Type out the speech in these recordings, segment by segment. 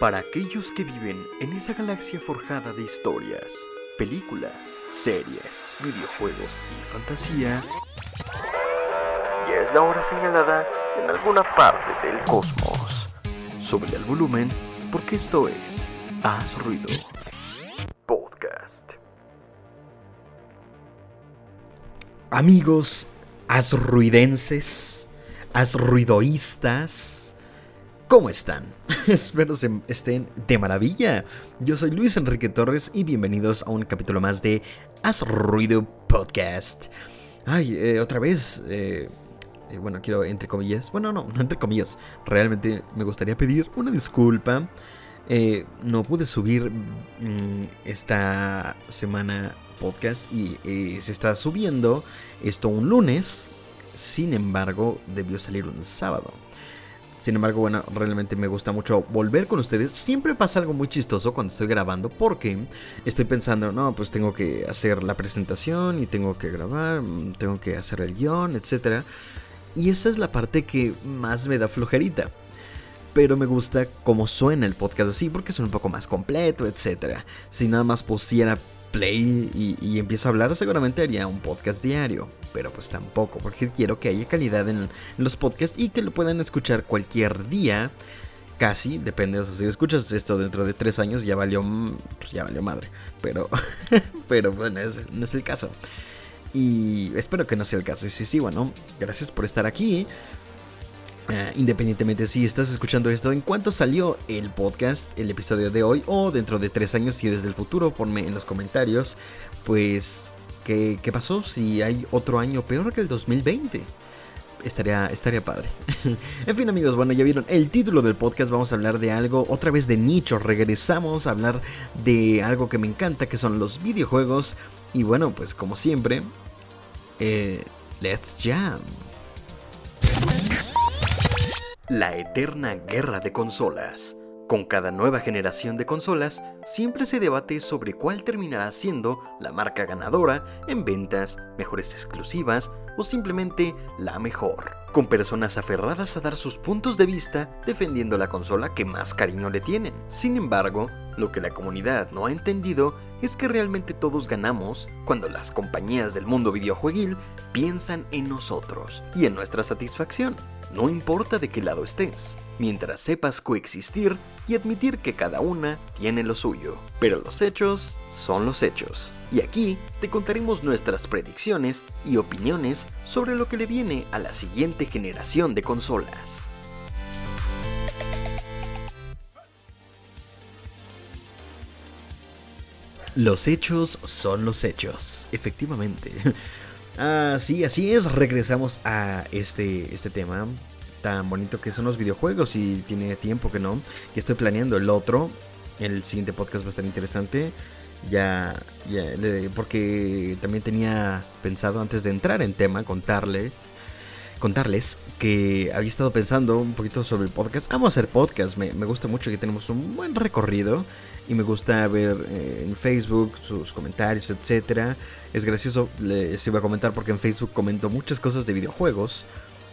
Para aquellos que viven en esa galaxia forjada de historias, películas, series, videojuegos y fantasía, ya es la hora señalada en alguna parte del cosmos. Sube el volumen porque esto es Haz Ruido Podcast. Amigos azruidenses, azruidoístas, ¿cómo están? Espero se estén de maravilla. Yo soy Luis Enrique Torres y bienvenidos a un capítulo más de Haz Ruido Podcast. Ay, eh, otra vez, eh, eh, bueno, quiero entre comillas, bueno, no, no entre comillas, realmente me gustaría pedir una disculpa. No pude subir mm, esta semana podcast y se está subiendo esto un lunes. Sin embargo, debió salir un sábado. Sin embargo, bueno, realmente me gusta mucho volver con ustedes. Siempre pasa algo muy chistoso cuando estoy grabando porque estoy pensando, no, pues tengo que hacer la presentación y tengo que grabar, mm, tengo que hacer el guion, etc. Y esa es la parte que más me da flojerita. Pero me gusta cómo suena el podcast así porque suena un poco más completo, etc. Si nada más pusiera play y, empiezo a hablar, seguramente haría un podcast diario. Pero pues tampoco, porque quiero que haya calidad en, los podcasts y que lo puedan escuchar cualquier día. Casi, depende, o sea, si escuchas esto dentro de tres años ya valió, pues ya valió madre. Pero, pero bueno, no es el caso. Y espero que no sea el caso. Y sí, sí, bueno, gracias por estar aquí. Uh, independientemente si estás escuchando esto en cuanto salió el podcast, el episodio de hoy, o dentro de tres años si eres del futuro, ponme en los comentarios, pues, ¿qué, qué pasó si hay otro año peor que el 2020? Estaría, estaría padre. en fin amigos, bueno, ya vieron el título del podcast, vamos a hablar de algo otra vez de nicho, regresamos a hablar de algo que me encanta, que son los videojuegos. Y bueno, pues como siempre, eh, let's jam. La eterna guerra de consolas. Con cada nueva generación de consolas, siempre se debate sobre cuál terminará siendo la marca ganadora en ventas, mejores exclusivas o simplemente la mejor. Con personas aferradas a dar sus puntos de vista defendiendo la consola que más cariño le tienen. Sin embargo, lo que la comunidad no ha entendido es que realmente todos ganamos cuando las compañías del mundo videojueguil piensan en nosotros y en nuestra satisfacción. No importa de qué lado estés, mientras sepas coexistir y admitir que cada una tiene lo suyo. Pero los hechos son los hechos. Y aquí te contaremos nuestras predicciones y opiniones sobre lo que le viene a la siguiente generación de consolas. Los hechos son los hechos, efectivamente. Ah, sí, así es, regresamos a este, este tema tan bonito que son los videojuegos y tiene tiempo que no. Que estoy planeando el otro, el siguiente podcast va a estar interesante. Ya, ya, porque también tenía pensado antes de entrar en tema contarles contarles que había estado pensando un poquito sobre el podcast. Amo hacer podcast, me, me gusta mucho que tenemos un buen recorrido y me gusta ver eh, en Facebook sus comentarios, etcétera. Es gracioso, les iba a comentar porque en Facebook comento muchas cosas de videojuegos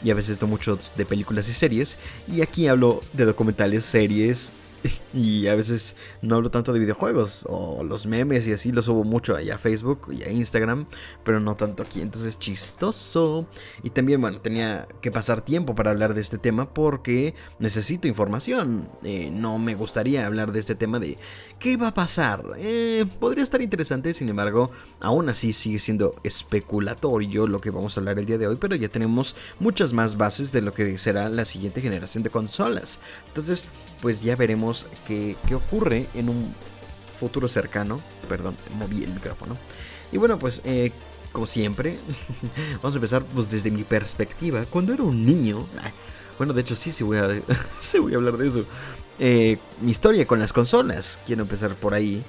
y a veces mucho de películas y series. Y aquí hablo de documentales, series y a veces no hablo tanto de videojuegos o los memes y así los subo mucho allá a Facebook y a Instagram, pero no tanto aquí, entonces chistoso. Y también, bueno, tenía que pasar tiempo para hablar de este tema porque necesito información. Eh, no me gustaría hablar de este tema de qué va a pasar. Eh, podría estar interesante, sin embargo, aún así sigue siendo especulatorio lo que vamos a hablar el día de hoy, pero ya tenemos muchas más bases de lo que será la siguiente generación de consolas. Entonces, pues ya veremos qué, qué ocurre en un futuro cercano. Perdón, moví el micrófono. Y bueno, pues eh, como siempre, vamos a empezar pues desde mi perspectiva. Cuando era un niño, bueno, de hecho sí, sí voy a, sí voy a hablar de eso. Eh, mi historia con las consolas, quiero empezar por ahí.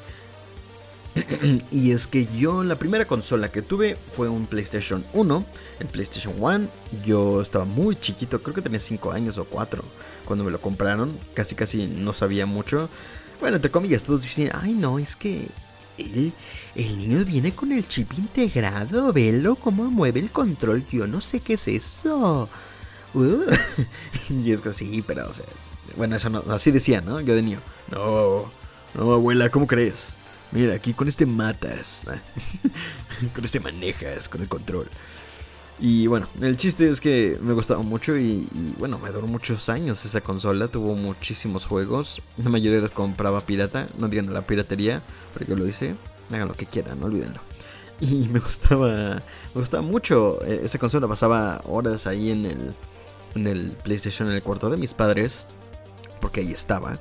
y es que yo la primera consola que tuve fue un PlayStation 1, el PlayStation 1. Yo estaba muy chiquito, creo que tenía 5 años o 4 cuando me lo compraron. Casi casi no sabía mucho. Bueno, entre comillas, todos dicen, ay no, es que el, niño viene con el chip integrado, velo cómo mueve el control, yo no sé qué es eso. Uh. y es que sí, pero Bueno, eso no, así decía, ¿no? Yo de niño. No, no, abuela, ¿cómo crees? Mira, aquí con este matas. con este manejas, con el control. Y bueno, el chiste es que me gustaba mucho y, bueno, me duró muchos años esa consola. Tuvo muchísimos juegos. La mayoría los compraba pirata. No digan la piratería, pero yo lo hice. Hagan lo que quieran, no olvídenlo. Y me gustaba, me gustaba mucho. E, esa consola pasaba horas ahí en el, en el PlayStation en el cuarto de mis padres. Porque ahí estaba.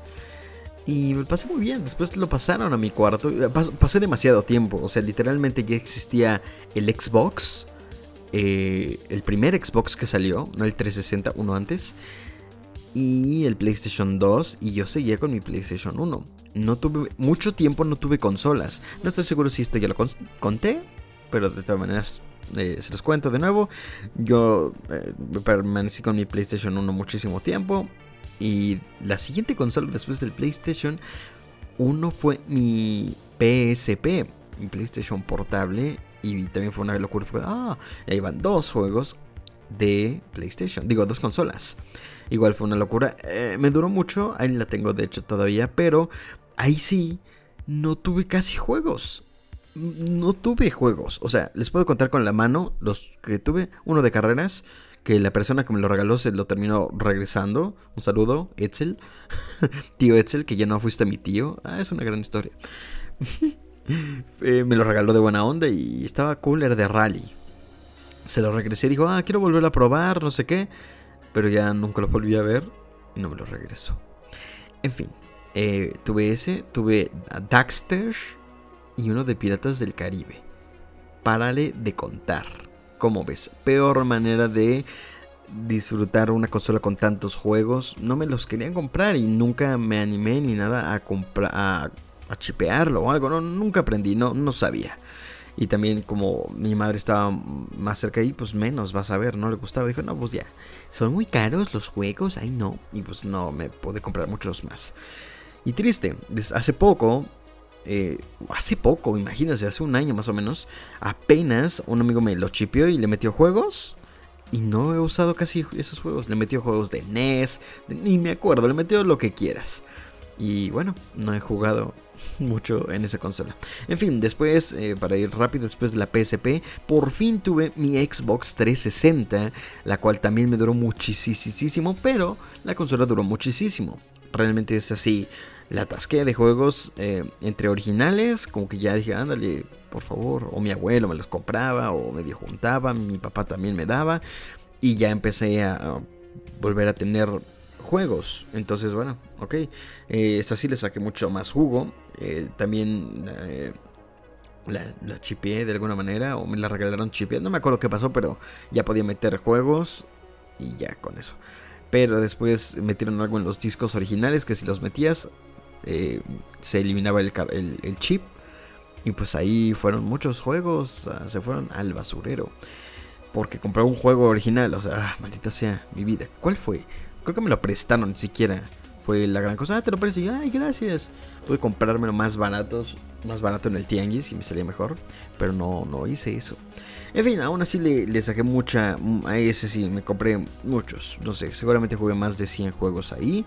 Y me pasé muy bien. Después lo pasaron a mi cuarto. pasé demasiado tiempo. O sea, literalmente ya existía el Xbox eh, el primer Xbox que salió, no el 360, uno antes, y el PlayStation 2, y yo seguía con mi PlayStation 1. No tuve, mucho tiempo no tuve consolas. No estoy seguro si esto ya lo conté, pero de todas maneras eh, se los cuento de nuevo. Yo eh, permanecí con mi PlayStation 1 muchísimo tiempo. Y la siguiente consola después del PlayStation 1 fue mi PSP, mi PlayStation portable. Y también fue una locura. Fue, ah, ahí van dos juegos de PlayStation. Digo, dos consolas. Igual fue una locura. Eh, me duró mucho. Ahí la tengo de hecho todavía. Pero ahí sí, no tuve casi juegos. No tuve juegos. O sea, les puedo contar con la mano los que tuve. Uno de carreras. Que la persona que me lo regaló se lo terminó regresando. Un saludo, Etzel. tío Etzel, que ya no fuiste mi tío. Ah, es una gran historia. Eh, me lo regaló de buena onda y estaba cooler de rally. Se lo regresé y dijo, ah, quiero volverlo a probar, no sé qué. Pero ya nunca lo volví a ver y no me lo regresó. En fin, eh, tuve ese, tuve a Daxter y uno de Piratas del Caribe. Párale de contar. ¿Cómo ves? Peor manera de disfrutar una consola con tantos juegos. No me los querían comprar y nunca me animé ni nada a comprar a chipearlo o algo, no, nunca aprendí, no, no sabía. Y también como mi madre estaba más cerca ahí, pues menos vas a ver, no le gustaba. Dijo, no, pues ya, son muy caros los juegos, ay no. Y pues no, me pude comprar muchos más. Y triste, hace poco, eh, hace poco, imagínense, hace un año más o menos, apenas un amigo me lo chipeó y le metió juegos. Y no he usado casi esos juegos. Le metió juegos de NES, ni me acuerdo, le metió lo que quieras. Y bueno, no he jugado mucho en esa consola. En fin, después, eh, para ir rápido, después de la PSP, por fin tuve mi Xbox 360, la cual también me duró muchísimo, pero la consola duró muchísimo. Realmente es así. La tasqué de juegos eh, entre originales, como que ya dije, ándale, por favor, o mi abuelo me los compraba, o medio juntaba, mi papá también me daba, y ya empecé a volver a tener juegos. Entonces, bueno, ok. Eh, sí le saqué mucho más jugo. Eh, también eh, la, la chipié de alguna manera. O me la regalaron chipié. No me acuerdo qué pasó, pero ya podía meter juegos. Y ya con eso. Pero después metieron algo en los discos originales. Que si los metías, se eliminaba el, chip. Y pues ahí fueron muchos juegos. Se fueron al basurero. Porque compré un juego original. O sea, ah, maldita sea mi vida. ¿Cuál fue? Creo que me lo prestaron, ni siquiera fue la gran cosa. Ah, te lo presto. ay, gracias. Pude comprármelo más baratos, más barato en el tianguis y me salía mejor. Pero no, no hice eso. En fin, aún así le, saqué mucha. A ese sí, me compré muchos. No sé, seguramente jugué más de 100 juegos ahí.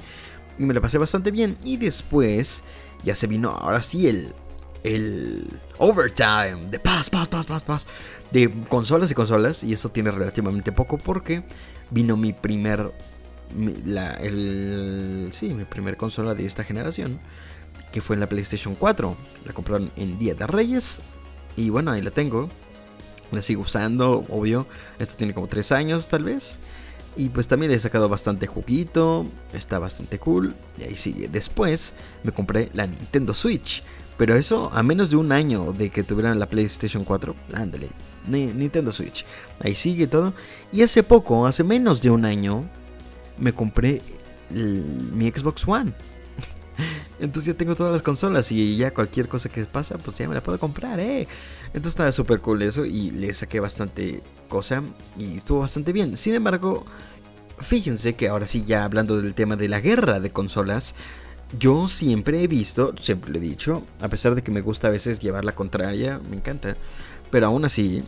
Y me lo pasé bastante bien. Y después ya se vino, ahora sí, el, el overtime de paz, paz, paz, paz, paz. De consolas y consolas. Y eso tiene relativamente poco porque vino mi primer la, el, sí, mi primer consola de esta generación, que fue en la PlayStation 4. La compraron en Día de Reyes y bueno, ahí la tengo. La sigo usando, obvio. Esto tiene como 3 años tal vez. Y pues también le he sacado bastante juguito. Está bastante cool. Y ahí sigue. Después me compré la Nintendo Switch. Pero eso a menos de un año de que tuvieran la PlayStation 4. Ándale. Nintendo Switch. Ahí sigue todo. Y hace poco, hace menos de un año, me compré mi Xbox One. Entonces ya tengo todas las consolas y ya cualquier cosa que pasa, pues ya me la puedo comprar, ¿eh? Entonces estaba súper cool eso y le saqué bastante cosa y estuvo bastante bien. Sin embargo, fíjense que ahora sí, ya hablando del tema de la guerra de consolas, yo siempre he visto, siempre lo he dicho, a pesar de que me gusta a veces llevar la contraria, me encanta, pero aún así,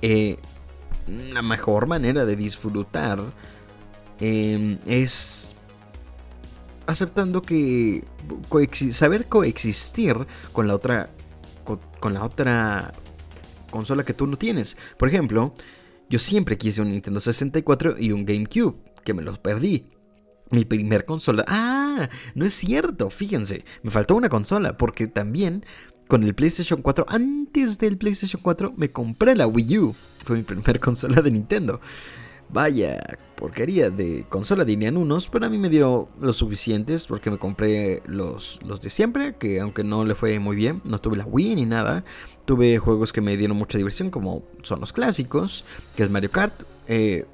eh, la mejor manera de disfrutar Em, es aceptando que saber coexistir con la otra con, la otra consola que tú no tienes. Por ejemplo, yo siempre quise un Nintendo 64 y un GameCube, que me los perdí. Mi primer consola. Ah, no es cierto, fíjense, me faltó una consola porque también con el PlayStation 4, antes del PlayStation 4, me compré la Wii U. Fue mi primer consola de Nintendo. Vaya porquería de consola dirían unos, pero a mí me dio los suficientes porque me compré los, los de siempre, que aunque no le fue muy bien, no tuve la Wii ni nada. Tuve juegos que me dieron mucha diversión, como son los clásicos, que es Mario Kart, eh,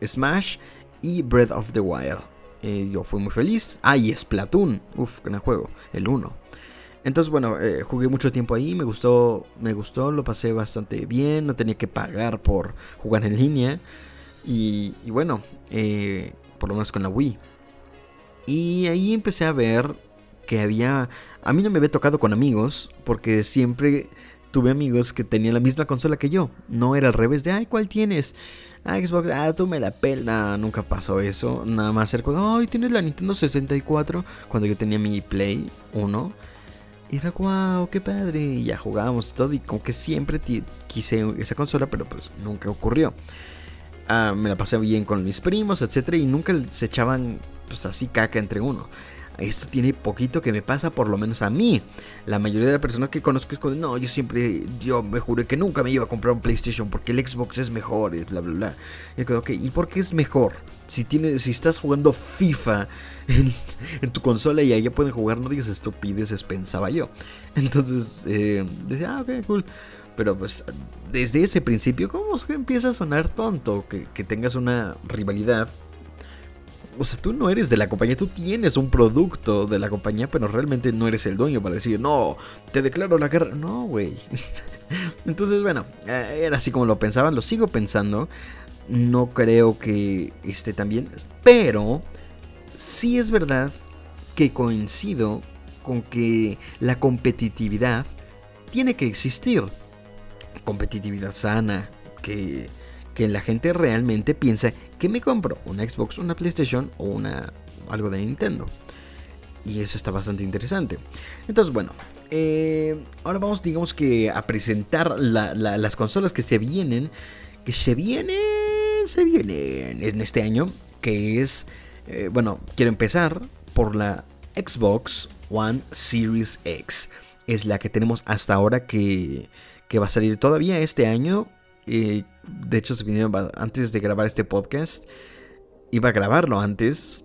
Smash y Breath of the Wild. Eh, yo fui muy feliz. Ah, y Splatoon, uff, gran juego, el 1. Entonces, bueno, eh, jugué mucho tiempo ahí, me gustó, me gustó, lo pasé bastante bien, no tenía que pagar por jugar en línea. Y, bueno, eh, por lo menos con la Wii. Y ahí empecé a ver que había... A mí no me había tocado con amigos, porque siempre tuve amigos que tenían la misma consola que yo. No era al revés de, ay, ¿cuál tienes? Ah, Xbox, ah, tú me la pela. Nunca pasó eso. Nada más cerca, ay, tienes la Nintendo 64. Cuando yo tenía mi Play 1. Y era, wow, qué padre. Y ya jugábamos todo. Y como que siempre quise esa consola, pero pues nunca ocurrió. Ah, me la pasé bien con mis primos, etcétera, y nunca se echaban pues así caca entre uno. Esto tiene poquito que me pasa, por lo menos a mí. La mayoría de las personas que conozco es como, no, yo siempre, yo me juré que nunca me iba a comprar un PlayStation porque el Xbox es mejor, y bla, bla, bla. Y yo ok, ¿y por qué es mejor? Si, tienes, si estás jugando FIFA en, tu consola y allá pueden jugar, no digas estupideces, pensaba yo. Entonces, eh, decía, ah, ok, cool. Pero pues desde ese principio, ¿cómo empieza a sonar tonto que, tengas una rivalidad? O sea, tú no eres de la compañía, tú tienes un producto de la compañía, pero realmente no eres el dueño para decir, no, te declaro la guerra. No, güey. Entonces, bueno, eh, era así como lo pensaban, lo sigo pensando. No creo que esté tan bien, pero sí es verdad que coincido con que la competitividad tiene que existir competitividad sana, que, que la gente realmente piensa que me compro una Xbox, una PlayStation o una algo de Nintendo. Y eso está bastante interesante. Entonces, bueno, eh, ahora vamos, digamos que a presentar las consolas que se vienen. Que se vienen, se vienen en este año. Que es, eh, bueno, quiero empezar por la Xbox One Series X. Es la que tenemos hasta ahora que que va a salir todavía este año. de hecho, se vinieron antes de grabar este podcast. Iba a grabarlo antes.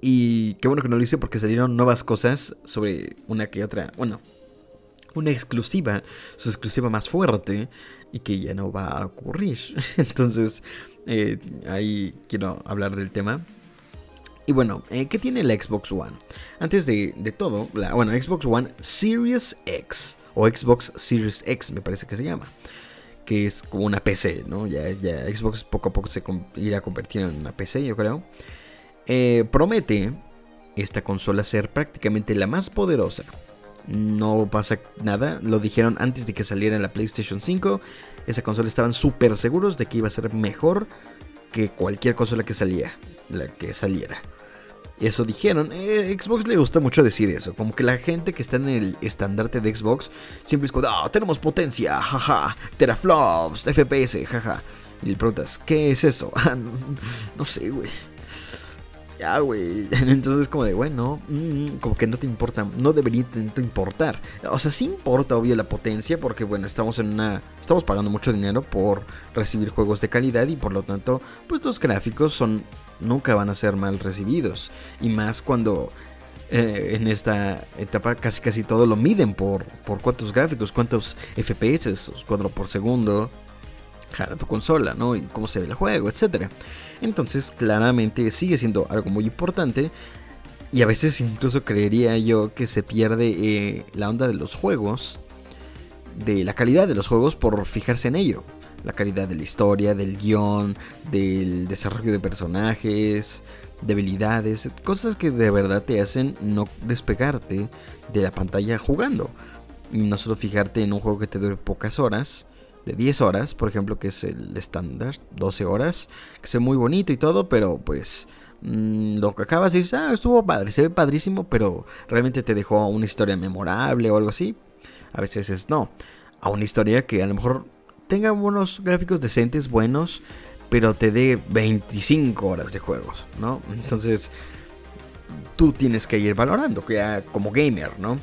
Y qué bueno que no lo hice porque salieron nuevas cosas sobre una que otra. Bueno, una exclusiva, su exclusiva más fuerte y que ya no va a ocurrir. Entonces, eh, ahí quiero hablar del tema. Y bueno, eh, ¿qué tiene la Xbox One? Antes de, de todo, la, bueno, Xbox One Series X o Xbox Series X, me parece que se llama. Que es como una PC, ¿no? Ya, Xbox poco a poco se irá a convertir en una PC, yo creo. Eh, promete esta consola ser prácticamente la más poderosa. No pasa nada, lo dijeron antes de que saliera la PlayStation 5. Esa consola estaban súper seguros de que iba a ser mejor que cualquier consola que salía, la que saliera. Eso dijeron. Eh, Xbox le gusta mucho decir eso. Como que la gente que está en el estandarte de Xbox siempre es como, ah, tenemos potencia, jaja, teraflops, FPS, jaja. Y le preguntas, ¿qué es eso? Ah, no, sé, güey. Ya, güey. Entonces, como de, bueno, mm, como que no te importa, no debería importar. O sea, sí importa, obvio, la potencia, porque, bueno, estamos en una. Estamos pagando mucho dinero por recibir juegos de calidad y por lo tanto, pues los gráficos son nunca van a ser mal recibidos. Y más cuando eh, en esta etapa casi casi todo lo miden por, por cuántos gráficos, cuántos FPS, cuadro por segundo, jala tu consola, ¿no? Y cómo se ve el juego, etc. Entonces, claramente sigue siendo algo muy importante. Y a veces incluso creería yo que se pierde eh, la onda de los juegos, de la calidad de los juegos por fijarse en ello la calidad de la historia, del guion, del desarrollo de personajes, debilidades, cosas que de verdad te hacen no despegarte de la pantalla jugando. Y no solo fijarte en un juego que te dure pocas horas, de 10 horas, por ejemplo, que es el estándar, 12 horas, que sea muy bonito y todo, pero pues mm, lo que acabas y dices, ah, estuvo padre, se ve padrísimo, pero realmente te dejó una historia memorable o algo así. A veces es no. A una historia que a lo mejor tenga unos gráficos decentes, buenos, pero te dé 25 horas de juegos, ¿no? Entonces, tú tienes que ir valorando, ya como gamer, ¿no?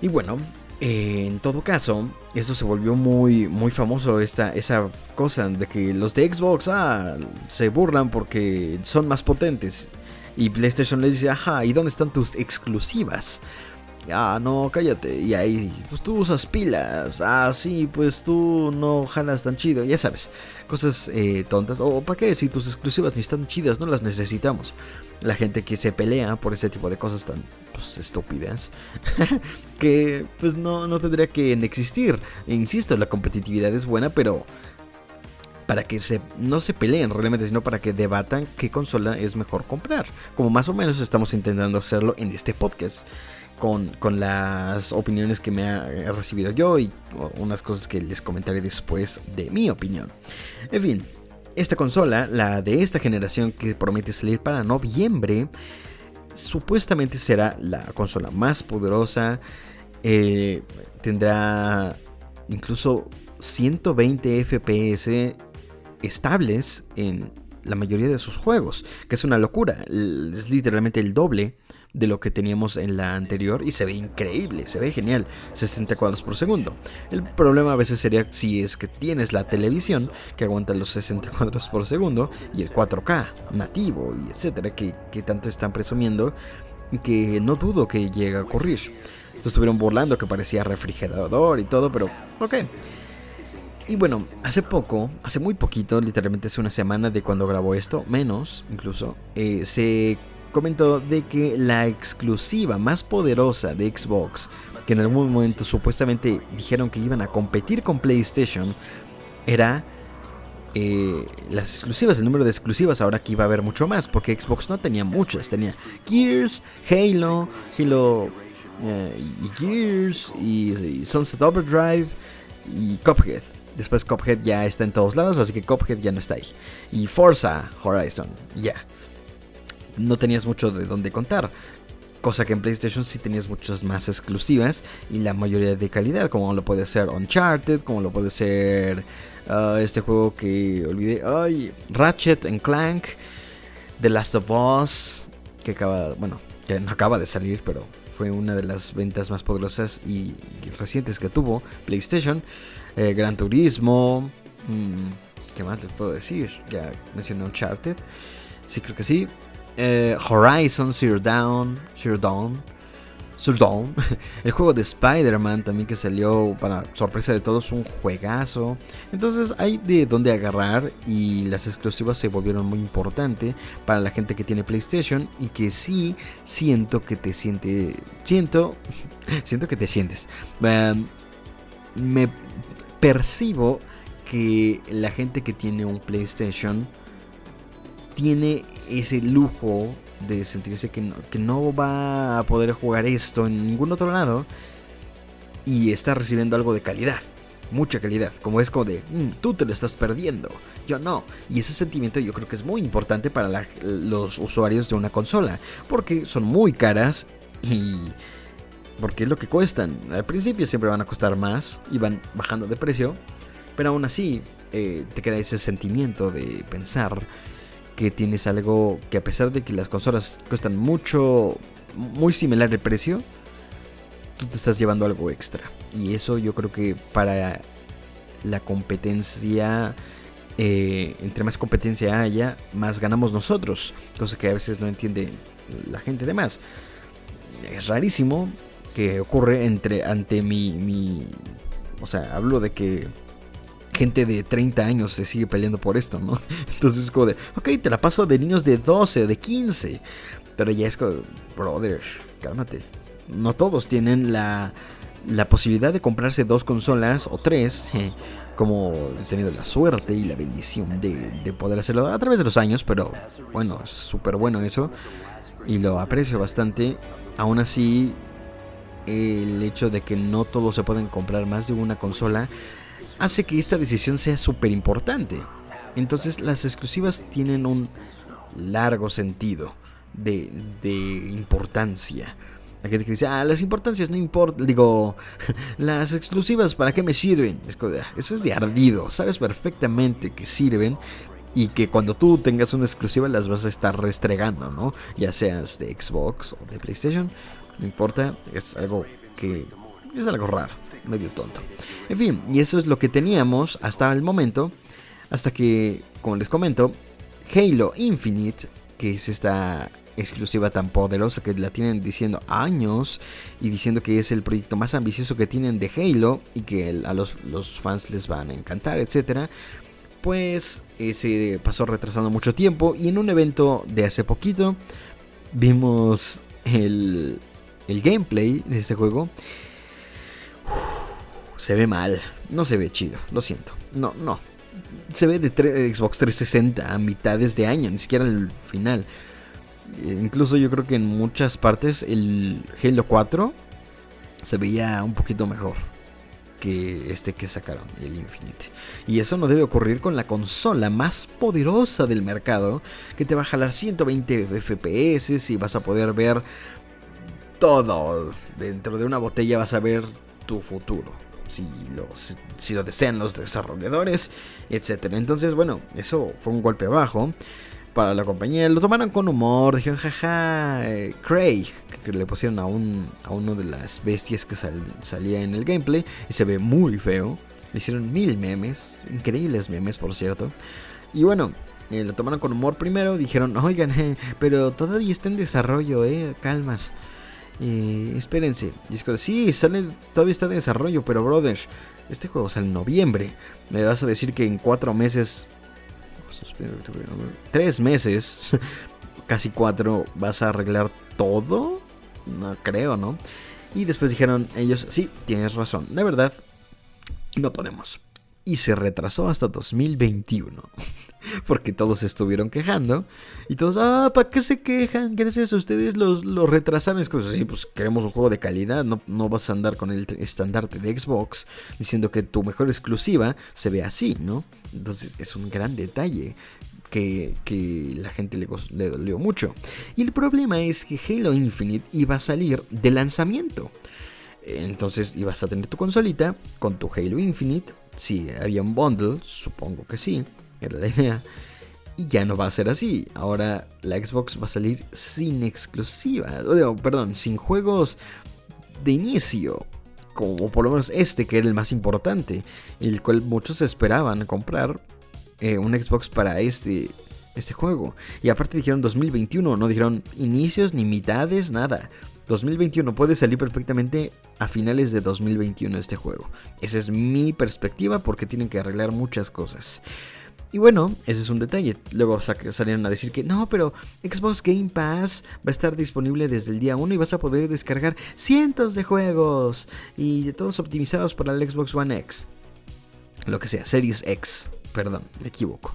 Y bueno, en todo caso, eso se volvió muy, muy famoso, esta, esa cosa de que los de Xbox ah, se burlan porque son más potentes. Y PlayStation les dice, ajá, ¿y dónde están tus exclusivas? Ah, no, cállate. Y ahí, pues tú usas pilas. Ah, sí, pues tú no jalas tan chido. Ya sabes, cosas eh, tontas. O ¿para qué? Si tus exclusivas ni están chidas, no las necesitamos. La gente que se pelea por ese tipo de cosas tan pues, estúpidas. que pues no, no tendría que existir. insisto, la competitividad es buena, pero para que se, no se peleen realmente, sino para que debatan qué consola es mejor comprar. Como más o menos estamos intentando hacerlo en este podcast con, las opiniones que me he recibido yo y unas cosas que les comentaré después de mi opinión. En fin, esta consola, la de esta generación que promete salir para noviembre, supuestamente será la consola más poderosa. Eh, tendrá incluso 120 FPS estables en la mayoría de sus juegos, que es una locura, es literalmente el doble de lo que teníamos en la anterior y se ve increíble, se ve genial, 60 cuadros por segundo. El problema a veces sería si es que tienes la televisión que aguanta los 60 cuadros por segundo y el 4K nativo y etcétera que, tanto están presumiendo que no dudo que llegue a ocurrir. Lo estuvieron burlando que parecía refrigerador y todo, pero ok. Y bueno, hace poco, hace muy poquito, literalmente hace una semana de cuando grabó esto, menos incluso, eh, se comentó de que la exclusiva más poderosa de Xbox, que en algún momento supuestamente dijeron que iban a competir con PlayStation, era eh, las exclusivas, el número de exclusivas, ahora que iba a haber mucho más, porque Xbox no tenía muchas, tenía Gears, Halo, Halo eh, y Gears, y, Sunset Overdrive y Cuphead. Después Cuphead ya está en todos lados, así que Cuphead ya no está ahí. Y Forza Horizon, ya no tenías mucho de dónde contar. Cosa que en PlayStation sí tenías muchas más exclusivas y la mayoría de calidad, como lo puede ser Uncharted, como lo puede ser ah, este juego que olvidé, ay, Ratchet and Clank, The Last of Us, que acaba, bueno, que no acaba de salir, pero fue una de las ventas más poderosas y, recientes que tuvo PlayStation. Eh, Gran Turismo, mm, ¿qué más les puedo decir? Ya mencioné Uncharted, sí creo que sí. Eh, Horizon Zero Dawn, Zero Dawn, Zero Dawn, el juego de Spider-Man también que salió para sorpresa de todos, un juegazo. Entonces hay de dónde agarrar y las exclusivas se volvieron muy importante para la gente que tiene PlayStation y que sí siento que te siente, siento, siento que te sientes. Em, me percibo que la gente que tiene un PlayStation tiene ese lujo de sentirse que no, que no va a poder jugar esto en ningún otro lado y está recibiendo algo de calidad, mucha calidad, como es como de, mm, tú te lo estás perdiendo, yo no. Y ese sentimiento yo creo que es muy importante para los usuarios de una consola, porque son muy caras y... Porque es lo que cuestan. Al principio siempre van a costar más y van bajando de precio, pero aún así eh, te queda ese sentimiento de pensar que tienes algo que a pesar de que las consolas cuestan mucho, muy similar el precio, tú te estás llevando algo extra. Y eso yo creo que para la competencia, eh, entre más competencia haya, más ganamos nosotros. Cosa que a veces no entiende la gente de más. Es rarísimo que ocurre entre ante mi, mi o sea, hablo de que gente de 30 años se sigue peleando por esto, ¿no? Entonces es como de, ok, te la paso de niños de 12, de 15. Pero ya es como, brother, cálmate. No todos tienen la, la posibilidad de comprarse dos consolas o tres. como he tenido la suerte y la bendición de, de poder hacerlo a través de los años, pero bueno, es súper bueno eso. Y lo aprecio bastante. Aún así, el hecho de que no todos se pueden comprar más de una consola hace que esta decisión sea súper importante. Entonces las exclusivas tienen un largo sentido de, de importancia. La gente que dice, ah, las importancias no importan, digo, las exclusivas, ¿para qué me sirven? Ah, eso es de ardido, sabes perfectamente que sirven y que cuando tú tengas una exclusiva las vas a estar restregando, ¿no? Ya seas de Xbox o de PlayStation, no importa, es algo que es algo raro, medio tonto. En fin, y eso es lo que teníamos hasta el momento, hasta que, como les comento, Halo Infinite, que es esta exclusiva tan poderosa que la tienen diciendo años y diciendo que es el proyecto más ambicioso que tienen de Halo y que a los, fans les van a encantar, etcétera. Pues eh, se pasó retrasando mucho tiempo y en un evento de hace poquito vimos el, el gameplay de este juego. Se ve mal, no se ve chido, lo siento. No, no. Se ve de Xbox 360 a mitades de año, ni siquiera el final. Incluso yo creo que en muchas partes el Halo 4 se veía un poquito mejor que este que sacaron, el Infinite. Y eso no debe ocurrir con la consola más poderosa del mercado, que te va a jalar 120 FPS y vas a poder ver todo. Dentro de una botella vas a ver tu futuro. Si lo, si lo desean los desarrolladores, etc. Entonces, bueno, eso fue un golpe bajo para la compañía. Lo tomaron con humor, dijeron, jaja, eh, Craig, que le pusieron a, un, a uno de las bestias que salía en el gameplay y se ve muy feo. Le hicieron mil memes, increíbles memes por cierto. Y bueno, eh, lo tomaron con humor primero, dijeron, oigan, pero todavía está en desarrollo, eh, calmas. Eh, espérense. Que, sí, sale, todavía está en desarrollo, pero brother, este juego sale en noviembre. Me vas a decir que en cuatro meses tres meses, casi cuatro, vas a arreglar todo. No creo, ¿no? Y después dijeron ellos, sí, tienes razón, de verdad, no podemos. Y se retrasó hasta 2021. Porque todos estuvieron quejando. Y todos, ah, ¿para qué se quejan? ¿Qué es eso? Ustedes los, los retrasaron. Es como, sí, pues queremos un juego de calidad. No, no vas a andar con el estandarte de Xbox diciendo que tu mejor exclusiva se ve así, ¿no? Entonces es un gran detalle que, la gente le dolió mucho. Y el problema es que Halo Infinite iba a salir de lanzamiento. Entonces ibas a tener tu consolita con tu Halo Infinite. Si había un bundle, supongo que sí, era la idea. Y ya no va a ser así. Ahora la Xbox va a salir sin exclusiva. perdón, sin juegos de inicio como por lo menos este que era el más importante, el cual muchos esperaban comprar eh, un Xbox para este, este juego. Y aparte dijeron 2021, no dijeron inicios ni mitades, nada. 2021 puede salir perfectamente a finales de 2021 este juego. Esa es mi perspectiva porque tienen que arreglar muchas cosas. Y bueno, ese es un detalle. Luego salieron a decir que no, pero Xbox Game Pass va a estar disponible desde el día 1 y vas a poder descargar cientos de juegos y todos optimizados para el Xbox One X. Lo que sea, Series X. Perdón, me equivoco.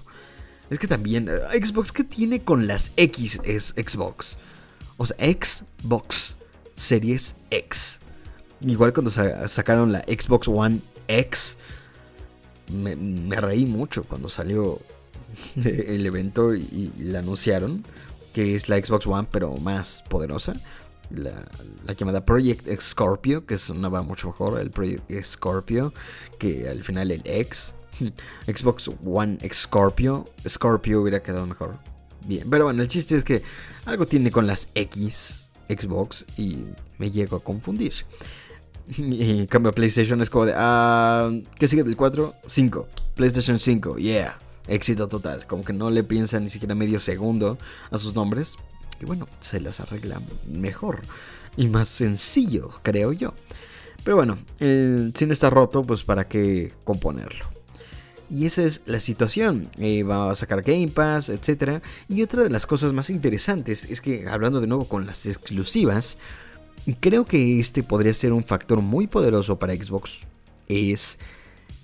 Es que también, eh, Xbox, ¿qué tiene con las X es Xbox? O sea, Xbox Series X. Igual cuando sacaron la Xbox One X me, reí mucho cuando salió el evento y, la anunciaron, que es la Xbox One pero más poderosa. La, llamada Project Scorpio, que sonaba mucho mejor, el Project Scorpio, que al final el X. Xbox One Scorpio, Scorpio hubiera quedado mejor. Bien, pero bueno, el chiste es que algo tiene con las X Xbox y me llego a confundir. Y cambio PlayStation es como de, ah, ¿qué sigue del 4? 5. PlayStation 5, yeah. Éxito total. Como que no le piensa ni siquiera medio segundo a sus nombres. Y bueno, se las arregla mejor y más sencillo, creo yo. Pero bueno, el cine está roto, pues para qué componerlo. Y esa es la situación. Eh, va a sacar Game Pass, etc. Y otra de las cosas más interesantes es que, hablando de nuevo con las exclusivas, Creo que este podría ser un factor muy poderoso para Xbox. Es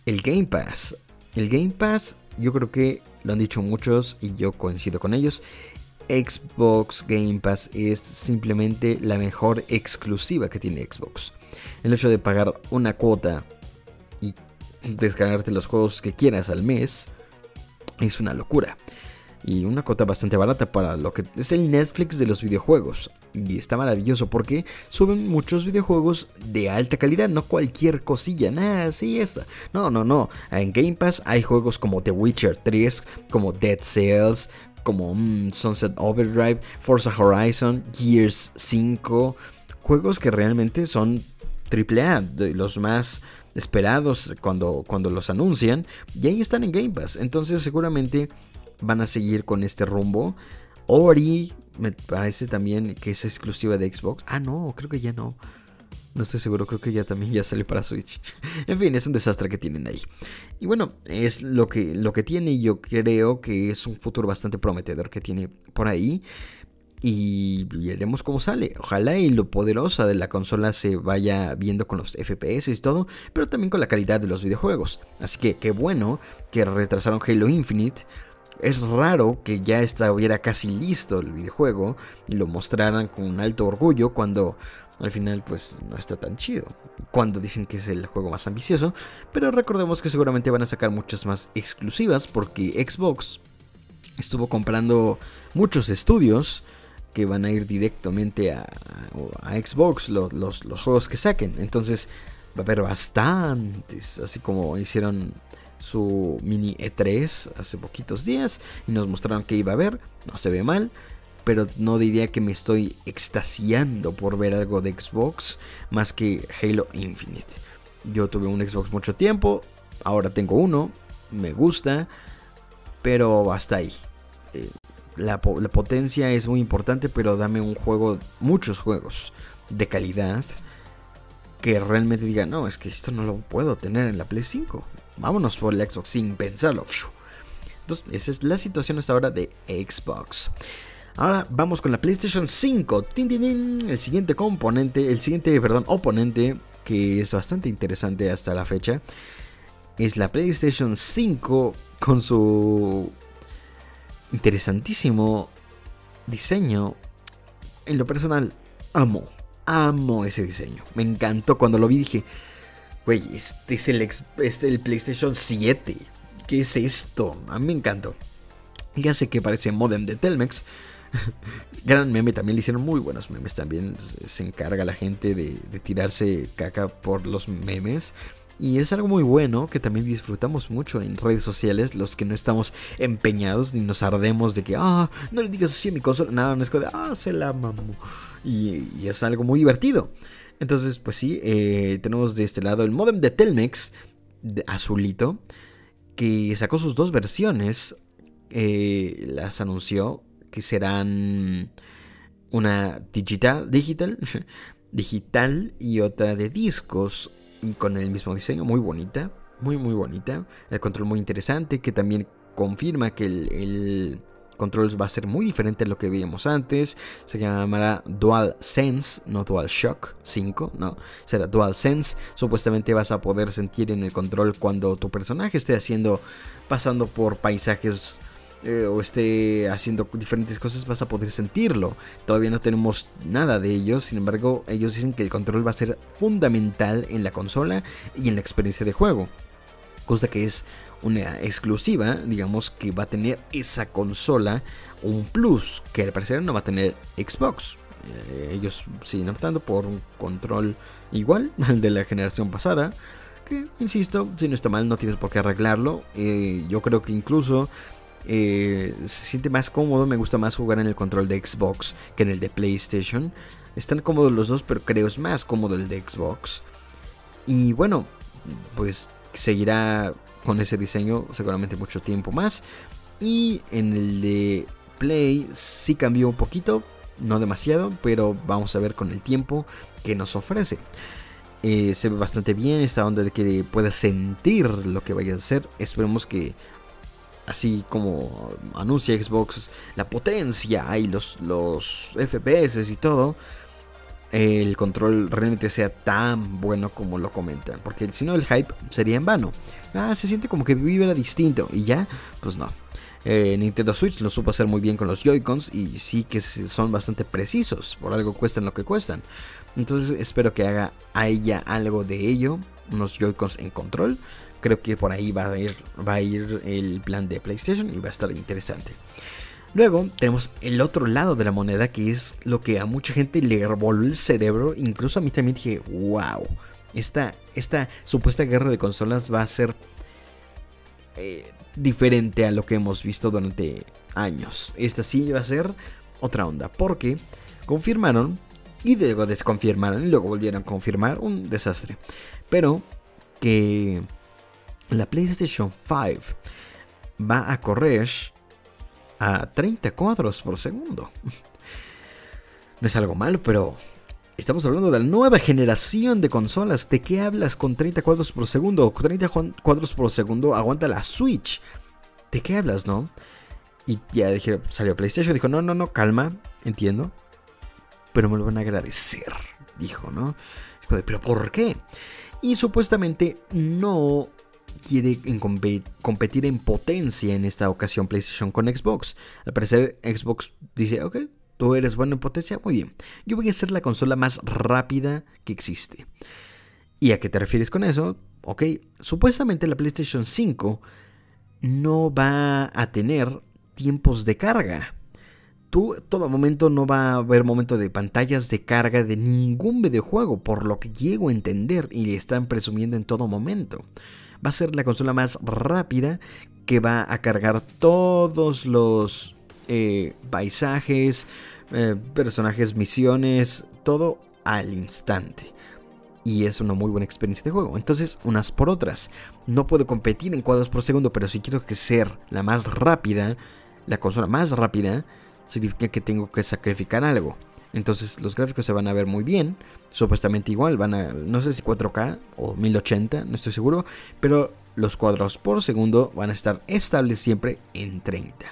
el Game Pass. El Game Pass, yo creo que lo han dicho muchos y yo coincido con ellos. Xbox Game Pass es simplemente la mejor exclusiva que tiene Xbox. El hecho de pagar una cuota descargarte los juegos que quieras al mes es una locura. y una cuota bastante barata para lo que es el Netflix de los videojuegos. Y está maravilloso porque suben muchos videojuegos de alta calidad, no cualquier cosilla, nada, sí, esta. No, no, no. En Game Pass hay juegos como The Witcher 3, como Dead Cells, como mm, Sunset Overdrive, Forza Horizon, Gears 5. Juegos que realmente son AAA, de los más esperados cuando, cuando los anuncian. Y ahí están en Game Pass. Entonces seguramente van a seguir con este rumbo. Ori me parece también que es exclusiva de Xbox. Ah, no, creo que ya no. No estoy seguro, creo que ya también ya sale para Switch. en fin, es un desastre que tienen ahí. Y bueno, es lo que, lo que tiene y yo creo que es un futuro bastante prometedor que tiene por ahí. Y veremos cómo sale. Ojalá y lo poderosa de la consola se vaya viendo con los FPS y todo, pero también con la calidad de los videojuegos. Así que qué bueno que retrasaron Halo Infinite es raro que ya estuviera casi listo el videojuego y lo mostraran con alto orgullo cuando al final pues no está tan chido. Cuando dicen que es el juego más ambicioso, pero recordemos que seguramente van a sacar muchas más exclusivas porque Xbox estuvo comprando muchos estudios que van a ir directamente a, Xbox los, los juegos que saquen. Entonces va a haber bastantes, así como hicieron su mini E3 hace poquitos días y nos mostraron que iba a haber. No se ve mal, pero no diría que me estoy extasiando por ver algo de Xbox más que Halo Infinite. Yo tuve un Xbox mucho tiempo, ahora tengo uno, me gusta, pero hasta ahí. Eh, la, la potencia es muy importante, pero dame un juego, muchos juegos de calidad que realmente diga, no, es que esto no lo puedo tener en la Play 5. Vámonos por el Xbox sin pensarlo. Entonces, esa es la situación hasta ahora de Xbox. Ahora vamos con la PlayStation 5. El siguiente componente, el siguiente, perdón, oponente que es bastante interesante hasta la fecha es la PlayStation 5 con su interesantísimo diseño. En lo personal, amo amo ese diseño. Me encantó cuando lo vi. Dije, güey, este es el, PlayStation 7. ¿Qué es esto? A mí me encantó. Ya sé que parece modem de Telmex. Gran meme, también le hicieron muy buenos memes. También se encarga la gente de, de tirarse caca por los memes. Y es algo muy bueno que también disfrutamos mucho en redes sociales, los que no estamos empeñados ni nos ardemos de que, ah, no le digas así a mi consola. Nada, no es de, ah, se la mamó. Y, es algo muy divertido. Entonces, pues sí, eh, tenemos de este lado el modem de Telmex, de azulito, que sacó sus dos versiones. Eh, las anunció que serán una digital, digital, digital y otra de discos con el mismo diseño, muy bonita, muy muy bonita. El control muy interesante que también confirma que el, control va a ser muy diferente a lo que veíamos antes. Se llamará Dual Sense, no Dual Shock 5, no, será Dual Sense. Supuestamente vas a poder sentir en el control cuando tu personaje esté haciendo, pasando por paisajes eh, o esté haciendo diferentes cosas, vas a poder sentirlo. Todavía no tenemos nada de ellos, sin embargo, ellos dicen que el control va a ser fundamental en la consola y en la experiencia de juego. Cosa que es una exclusiva, digamos que va a tener esa consola un plus que al parecer no va a tener Xbox. Eh, ellos siguen optando por un control igual al de la generación pasada. Que, insisto, si no está mal, no tienes por qué arreglarlo. Eh, yo creo que incluso eh, se siente más cómodo, me gusta más jugar en el control de Xbox que en el de PlayStation. Están cómodos los dos, pero creo es más cómodo el de Xbox. Y bueno, pues seguirá con ese diseño seguramente mucho tiempo más. Y en el de Play sí cambió un poquito, no demasiado, pero vamos a ver con el tiempo que nos ofrece. Eh, se ve bastante bien esta onda de que puedas sentir lo que vaya a hacer. Esperemos que así como anuncia Xbox la potencia y los, los FPS y todo, el control realmente sea tan bueno como lo comentan. Porque si no, el hype sería en vano. Ah, se siente como que vibra distinto. Y ya, pues no. Eh, Nintendo Switch lo supo hacer muy bien con los Joy-Cons y sí que son bastante precisos. Por algo cuestan lo que cuestan. Entonces espero que haga a ella algo de ello. Unos Joy-Cons en control creo que por ahí va a ir, va a ir el plan de PlayStation y va a estar interesante. Luego tenemos el otro lado de la moneda, que es lo que a mucha gente le voló el cerebro. Incluso a mí también dije, wow, esta, esta supuesta guerra de consolas va a ser eh, diferente a lo que hemos visto durante años. Esta sí va a ser otra onda, porque confirmaron y luego desconfirmaron y luego volvieron a confirmar un desastre. Pero que la PlayStation 5 va a correr a 30 cuadros por segundo. No es algo malo, pero estamos hablando de la nueva generación de consolas. ¿De qué hablas con 30 cuadros por segundo? 30 cuadros por segundo aguanta la Switch. ¿De qué hablas, no? Y ya dije, salió PlayStation, dijo, no, no, no, calma, entiendo. Pero me lo van a agradecer, dijo, ¿no? pero ¿por qué? Y supuestamente no quiere competir en potencia en esta ocasión PlayStation con Xbox. Al parecer Xbox dice, ok, tú eres bueno en potencia, muy bien. Yo voy a ser la consola más rápida que existe. ¿Y a qué te refieres con eso? Ok, supuestamente la PlayStation 5 no va a tener tiempos de carga. Tú, todo momento no va a haber momento de pantallas de carga de ningún videojuego, por lo que llego a entender y están presumiendo en todo momento va a ser la consola más rápida que va a cargar todos los eh, paisajes, eh, personajes, misiones, todo al instante. Y es una muy buena experiencia de juego. Entonces, unas por otras. No puedo competir en cuadros por segundo, pero si quiero que ser la más rápida, la consola más rápida, significa que tengo que sacrificar algo. Entonces los gráficos se van a ver muy bien. Supuestamente igual, van a, no sé si 4K o 1080, no estoy seguro. Pero los cuadros por segundo van a estar estables siempre en 30.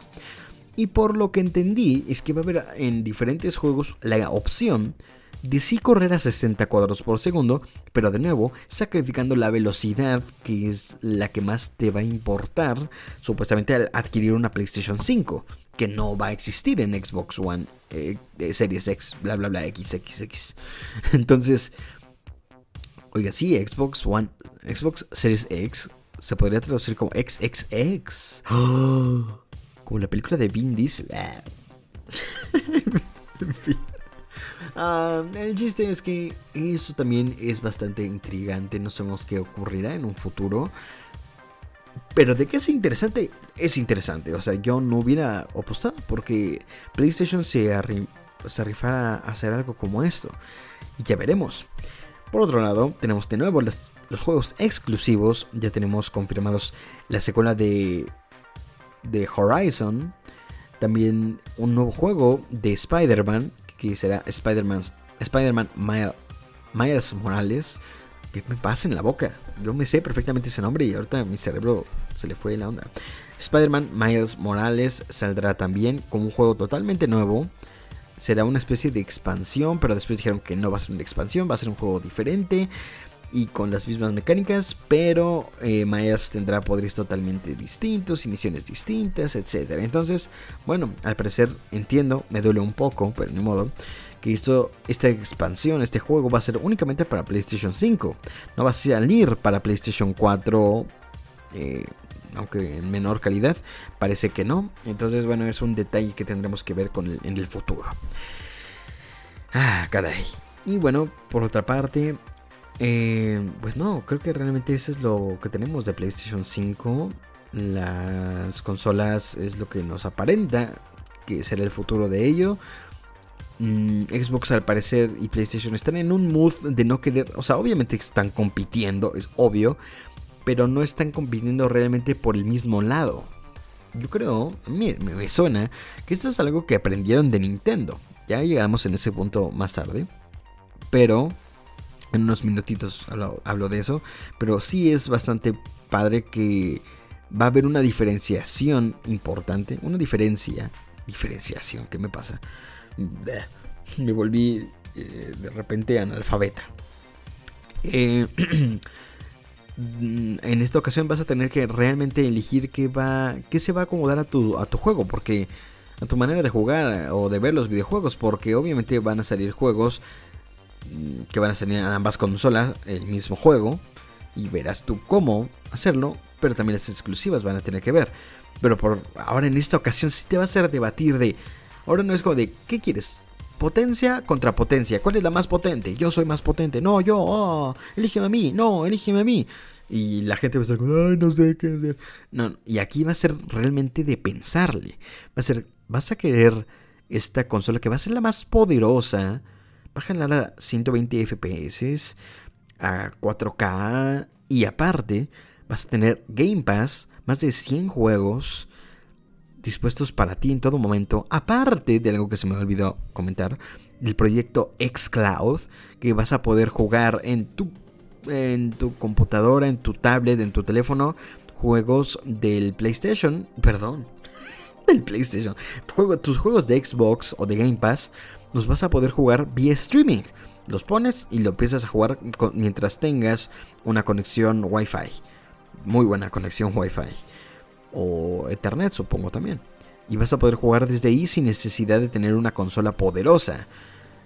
Y por lo que entendí es que va a haber en diferentes juegos la opción de sí correr a 60 cuadros por segundo, pero de nuevo sacrificando la velocidad que es la que más te va a importar supuestamente al adquirir una PlayStation 5 que no va a existir en Xbox One eh, Series X, bla bla bla, XXX. Entonces, oiga, sí, Xbox One, Xbox Series X se podría traducir como XXX. Como la película de Vin Diesel. en fin. Ah, el chiste es que eso también es bastante intrigante. No sabemos qué ocurrirá en un futuro. Pero de qué es interesante, es interesante. O sea, yo no hubiera apostado porque PlayStation se, se rifara a hacer algo como esto. Y ya veremos. Por otro lado, tenemos de nuevo los, juegos exclusivos. Ya tenemos confirmados la secuela de, de Horizon. También un nuevo juego de Spider-Man, que será Spider-Man Spider Miles Morales. ¿Qué me pasa en la boca? Yo me sé perfectamente ese nombre y ahorita mi cerebro se le fue la onda. Spider-Man Miles Morales saldrá también con un juego totalmente nuevo. Será una especie de expansión, pero después dijeron que no va a ser una expansión, va a ser un juego diferente y con las mismas mecánicas, pero eh, Miles tendrá poderes totalmente distintos y misiones distintas, etc. Entonces, bueno, al parecer entiendo, me duele un poco, pero ni modo que esto, esta expansión, este juego va a ser únicamente para PlayStation 5. No va a salir para PlayStation 4, eh, aunque en menor calidad. Parece que no. Entonces, bueno, es un detalle que tendremos que ver con en el futuro. Ah, caray. Y bueno, por otra parte, eh, pues no, creo que realmente eso es lo que tenemos de PlayStation 5. Las consolas es lo que nos aparenta que será el futuro de ello. Mm, Xbox al parecer y PlayStation están en un mood de no querer, o sea, obviamente están compitiendo, es obvio, pero no están compitiendo realmente por el mismo lado. Yo creo, a mí me, suena que esto es algo que aprendieron de Nintendo. Ya llegamos en ese punto más tarde, pero en unos minutitos hablo, hablo de eso, pero sí es bastante padre que va a haber una diferenciación importante, una diferencia, diferenciación, ¿qué me pasa? Me volví eh, de repente analfabeta. Eh, en esta ocasión vas a tener que realmente elegir qué, va, qué se va a acomodar a tu, a tu juego, porque a tu manera de jugar o de ver los videojuegos, porque obviamente van a salir juegos mm, que van a salir en ambas consolas, el mismo juego, y verás tú cómo hacerlo, pero también las exclusivas van a tener que ver. Pero por ahora en esta ocasión sí te va a hacer debatir de, ahora no es como de, ¿qué quieres? Potencia contra potencia. ¿Cuál es la más potente? Yo soy más potente. No, yo. Oh, elígeme a mí. No, elígeme a mí. Y la gente va a estar como, ay, no sé qué hacer. No, y aquí va a ser realmente de pensarle. Va a ser, vas a querer esta consola que va a ser la más poderosa. Bájala a 120 FPS, a 4K. Y aparte, vas a tener Game Pass, más de 100 juegos dispuestos para ti en todo momento. Aparte de algo que se me olvidó comentar, el proyecto xCloud, que vas a poder jugar en tu, en tu computadora, en tu tablet, en tu teléfono, juegos del PlayStation, perdón, del PlayStation, tus juegos de Xbox o de Game Pass, los vas a poder jugar vía streaming. Los pones y lo empiezas a jugar mientras tengas una conexión Wi-Fi. Muy buena conexión Wi-Fi o Ethernet, supongo también. Y vas a poder jugar desde ahí sin necesidad de tener una consola poderosa.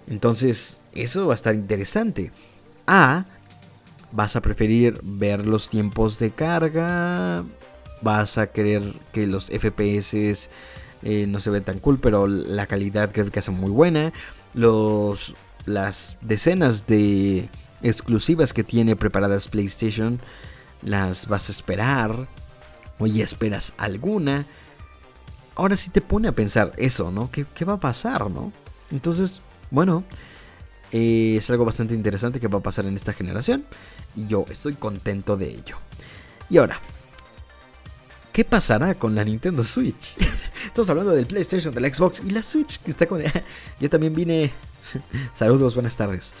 Entonces, eso va a estar interesante. A, vas a preferir ver los tiempos de carga. Vas a querer que los FPS eh, no se vean tan cool, pero la calidad que sea muy buena. Los, las decenas de exclusivas que tiene preparadas PlayStation las vas a esperar Oye, esperas alguna. Ahora sí te pone a pensar eso, ¿no? ¿Qué, va a pasar, no? Entonces, bueno, eh, es algo bastante interesante que va a pasar en esta generación. Y yo estoy contento de ello. Y ahora, ¿qué pasará con la Nintendo Switch? Estamos hablando del PlayStation, del Xbox y la Switch que está con... Yo también vine... Saludos, buenas tardes.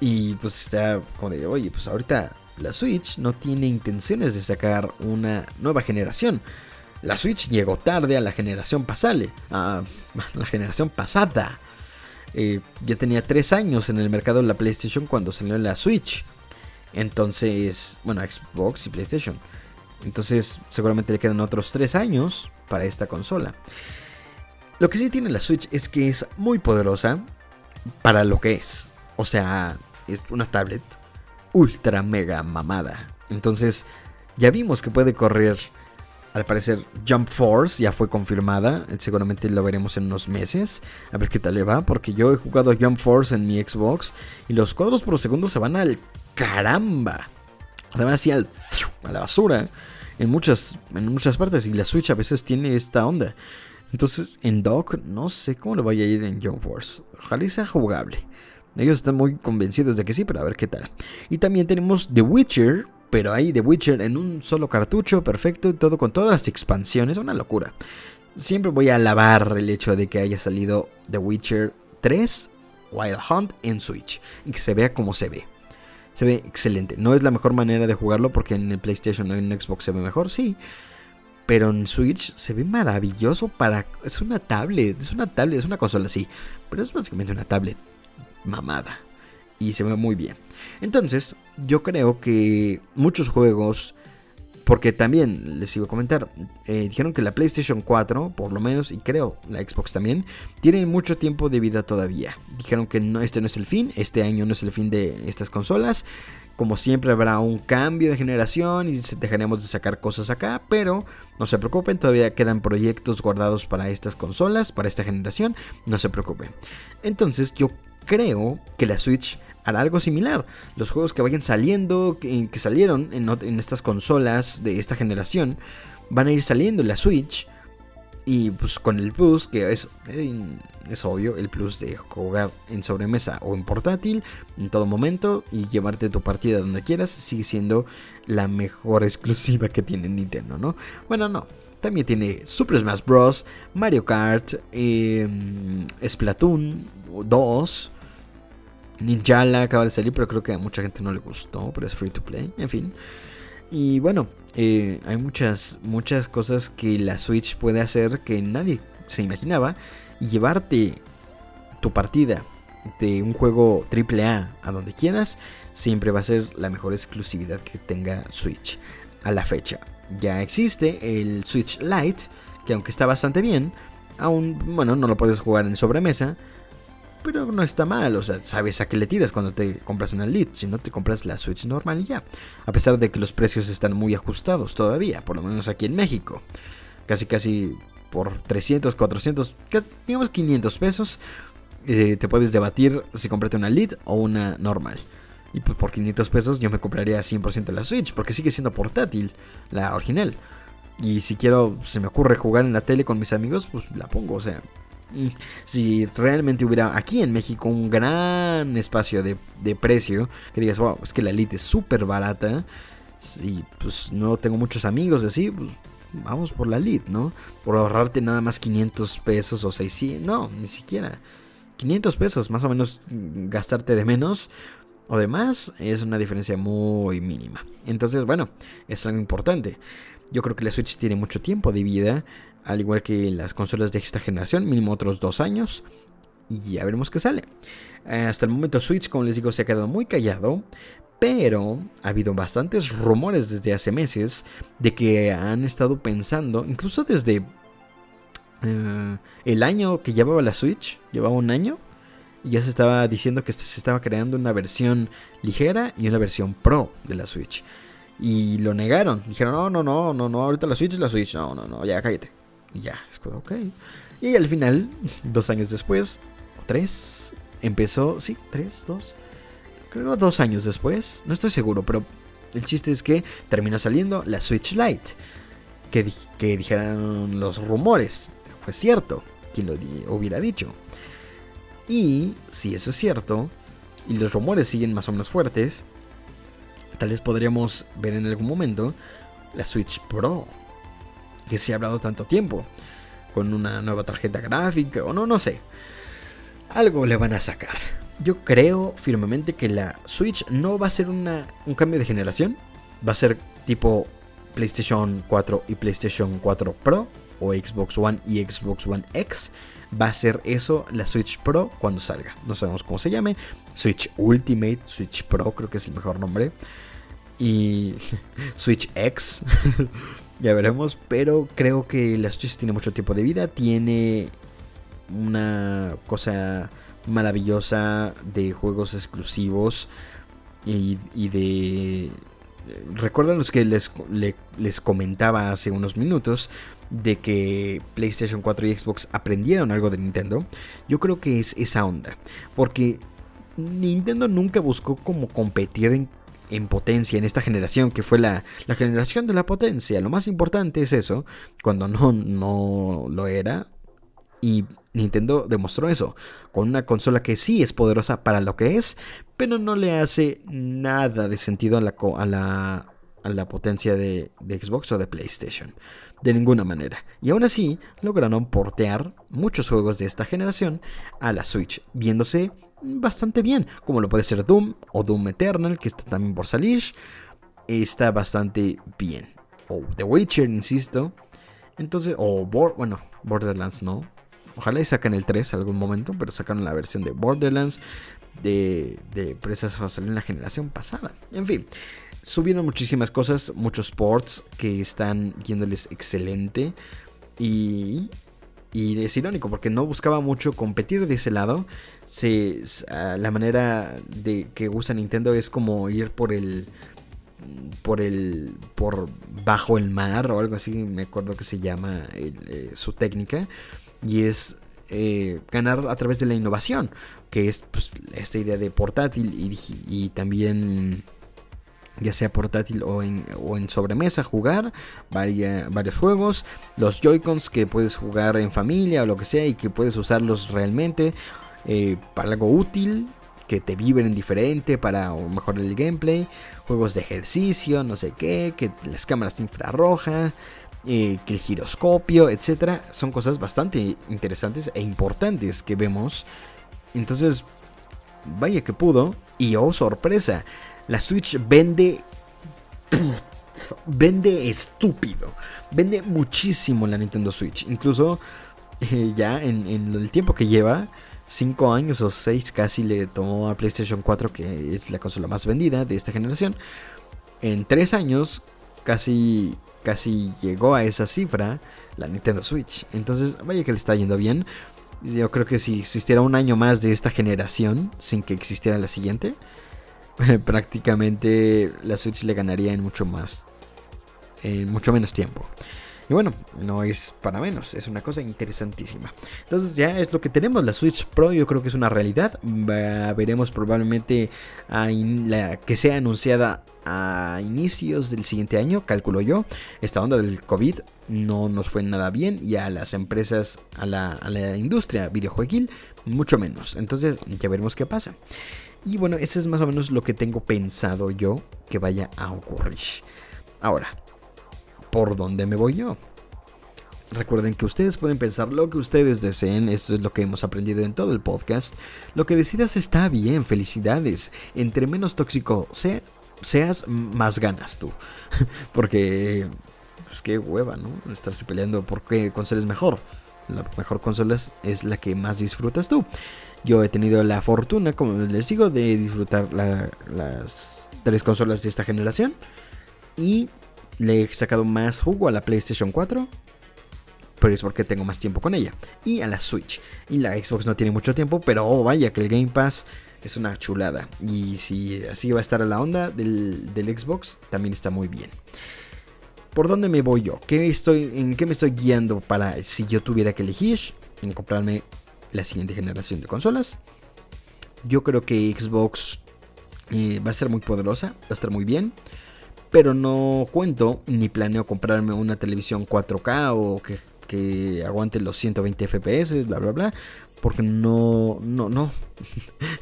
Y pues está como de, oye, pues ahorita la Switch no tiene intenciones de sacar una nueva generación. La Switch llegó tarde a la generación pasada. A la generación pasada. Eh, ya tenía 3 años en el mercado la PlayStation cuando salió la Switch. Entonces, bueno, Xbox y PlayStation. Entonces, seguramente le quedan otros 3 años para esta consola. Lo que sí tiene la Switch es que es muy poderosa para lo que es. O sea, es una tablet ultra mega mamada. Entonces, ya vimos que puede correr, al parecer, Jump Force, ya fue confirmada. Seguramente lo veremos en unos meses. A ver qué tal le va, porque yo he jugado Jump Force en mi Xbox y los cuadros por segundo se van al caramba. Se van así al, a la basura en muchas, en muchas partes y la Switch a veces tiene esta onda. Entonces, en Dock, no sé cómo le vaya a ir en Jump Force. Ojalá sea jugable. Ellos están muy convencidos de que sí, pero a ver qué tal. Y también tenemos The Witcher, pero ahí The Witcher en un solo cartucho, perfecto, todo con todas las expansiones, una locura. Siempre voy a alabar el hecho de que haya salido The Witcher 3 Wild Hunt en Switch y que se vea como se ve. Se ve excelente. No es la mejor manera de jugarlo porque en el PlayStation o en Xbox se ve mejor, sí. Pero en Switch se ve maravilloso para... Es una tablet, es una tablet, es una consola, sí. Pero es básicamente una tablet mamada. Y se ve muy bien. Entonces, yo creo que muchos juegos, porque también les iba a comentar, eh, dijeron que la PlayStation 4, por lo menos, y creo la Xbox también, tienen mucho tiempo de vida todavía. Dijeron que no, este no es el fin, este año no es el fin de estas consolas. Como siempre habrá un cambio de generación y dejaremos de sacar cosas acá, pero no se preocupen, todavía quedan proyectos guardados para estas consolas, para esta generación, no se preocupen. Entonces yo creo que la Switch hará algo similar. Los juegos que vayan saliendo, que, salieron en, estas consolas de esta generación, van a ir saliendo en la Switch. Y pues con el plus, que es, eh, es obvio, el plus de jugar en sobremesa o en portátil en todo momento y llevarte tu partida donde quieras, sigue siendo la mejor exclusiva que tiene Nintendo, ¿no? Bueno, no, también tiene Super Smash Bros., Mario Kart, eh, Splatoon 2. Ninjala acaba de salir, pero creo que a mucha gente no le gustó, pero es free to play, en fin. Y bueno, eh, hay muchas, muchas cosas que la Switch puede hacer que nadie se imaginaba. Y llevarte tu partida de un juego AAA a donde quieras, siempre va a ser la mejor exclusividad que tenga Switch a la fecha ya existe el Switch Lite, que aunque está bastante bien, aún, bueno, no lo puedes jugar en sobremesa. pero no está mal, o sea, sabes a qué le tiras cuando te compras una Lite, si no te compras la Switch normal y ya. A pesar de que los precios están muy ajustados todavía, por lo menos aquí en México. Casi casi por 300, 400, digamos 500 pesos, eh, te puedes debatir si comprarte una Lite o una normal. Y pues por 500 pesos yo me compraría 100% la Switch, porque sigue siendo portátil, la original. Y si quiero, se me ocurre jugar en la tele con mis amigos, pues la pongo, o sea. Mm, si realmente hubiera aquí en México un gran espacio de, precio, que digas, wow, es que la Elite es súper barata, y pues no tengo muchos amigos así, pues vamos por la Elite, ¿no? Por ahorrarte nada más 500 pesos o 600, no, ni siquiera. 500 pesos, más o menos mm, gastarte de menos o de más, es una diferencia muy mínima. Entonces, bueno, es algo importante. Yo creo que la Switch tiene mucho tiempo de vida, al igual que las consolas de esta generación, mínimo otros dos años. Y ya veremos qué sale. Hasta el momento Switch, como les digo, se ha quedado muy callado. Pero ha habido bastantes rumores desde hace meses de que han estado pensando, incluso desde eh, el año que llevaba la Switch, llevaba un año, y ya se estaba diciendo que se estaba creando una versión ligera y una versión pro de la Switch. Y lo negaron. Dijeron, no, no, no, no, no, ahorita la Switch es la Switch. No, no, no, ya cállate. Y ya, es ok. Y al final, dos años después, o tres, empezó, sí, tres, dos, creo dos años después, no estoy seguro, pero el chiste es que terminó saliendo la Switch Lite. Que, que dijeron los rumores. Fue cierto, quien lo hubiera dicho. Y si eso es cierto, y los rumores siguen más o menos fuertes, tal vez podríamos ver en algún momento la Switch Pro, que se ha hablado tanto tiempo, con una nueva tarjeta gráfica o no, no sé. Algo le van a sacar. Yo creo firmemente que la Switch no va a ser una, un cambio de generación, va a ser tipo PlayStation 4 y PlayStation 4 Pro, o Xbox One y Xbox One X. Va a ser eso la Switch Pro cuando salga. No sabemos cómo se llame. Switch Ultimate, Switch Pro creo que es el mejor nombre y Switch X. ya veremos, pero creo que la Switch tiene mucho tiempo de vida, tiene una cosa maravillosa de juegos exclusivos y, de... Recuerdan los que les, les comentaba hace unos minutos de que PlayStation 4 y Xbox aprendieron algo de Nintendo. Yo creo que es esa onda, porque Nintendo nunca buscó como competir en en potencia en esta generación, que fue la, generación de la potencia. Lo más importante es eso, cuando no, no lo era. Y Nintendo demostró eso, con una consola que sí es poderosa para lo que es, pero no le hace nada de sentido a la, a la, a la potencia de, de Xbox o de PlayStation. De ninguna manera. Y aún así, lograron portear muchos juegos de esta generación a la Switch, viéndose bastante bien, como lo puede ser Doom o Doom Eternal, que está también por salir, está bastante bien. O The Witcher, insisto. Entonces, o bueno, Borderlands no. Ojalá y saquen el 3 algún momento, pero sacaron la versión de Borderlands de, de presas a salir en la generación pasada. En fin, subieron muchísimas cosas, muchos ports que están yéndoles excelente. Y y es irónico porque no buscaba mucho competir de ese lado. Se, la manera de que usa Nintendo es como ir por el por el por bajo el mar o algo así me acuerdo que se llama eh, su técnica y es eh, ganar a través de la innovación que es pues, esta idea de portátil y también ya sea portátil o en, o en sobremesa, jugar varios juegos, los Joy-Cons que puedes jugar en familia o lo que sea y que puedes usarlos realmente eh, para algo útil, que te vibren diferente para mejorar el gameplay, juegos de ejercicio, no sé qué, que las cámaras de infrarroja, eh, que el giroscopio, etcétera, son cosas bastante interesantes e importantes que vemos. Entonces, vaya que pudo, y oh sorpresa, la Switch vende... Vende estúpido. Vende muchísimo la Nintendo Switch. Incluso eh, ya en, el tiempo que lleva, 5 años o 6 casi le tomó a PlayStation 4, que es la consola más vendida de esta generación. En 3 años casi, casi llegó a esa cifra la Nintendo Switch. Entonces, vaya que le está yendo bien. Yo creo que si existiera un año más de esta generación sin que existiera la siguiente, prácticamente la Switch le ganaría en mucho más, en mucho menos tiempo. Y bueno, no es para menos, es una cosa interesantísima. Entonces ya es lo que tenemos, la Switch Pro yo creo que es una realidad. veremos probablemente que sea anunciada a inicios del siguiente año, calculo yo. Esta onda del COVID no nos fue nada bien y a las empresas, a la, a la industria videojueguil, mucho menos. Entonces ya veremos qué pasa. Y bueno, eso es más o menos lo que tengo pensado yo que vaya a ocurrir. Ahora, por dónde me voy yo. Recuerden que ustedes pueden pensar lo que ustedes deseen, esto es lo que hemos aprendido en todo el podcast. Lo que decidas está bien, felicidades. Entre menos tóxico seas, más ganas tú. Porque, pues qué hueva, ¿no? Estarse peleando por qué mejor. La mejor consola es la que más disfrutas tú. Yo he tenido la fortuna, como les digo, de disfrutar las tres consolas de esta generación. Y le he sacado más jugo a la PlayStation 4. Pero es porque tengo más tiempo con ella. Y a la Switch. Y la Xbox no tiene mucho tiempo, pero oh, vaya que el Game Pass es una chulada. Y si así va a estar a la onda del, Xbox, también está muy bien. ¿Por dónde me voy yo? ¿Qué estoy, ¿En qué me estoy guiando para si yo tuviera que elegir en comprarme la siguiente generación de consolas? Yo creo que Xbox eh, va a ser muy poderosa, va a estar muy bien pero no cuento ni planeo comprarme una televisión 4K o que, aguante los 120 FPS, bla, bla, bla, porque no, no, no.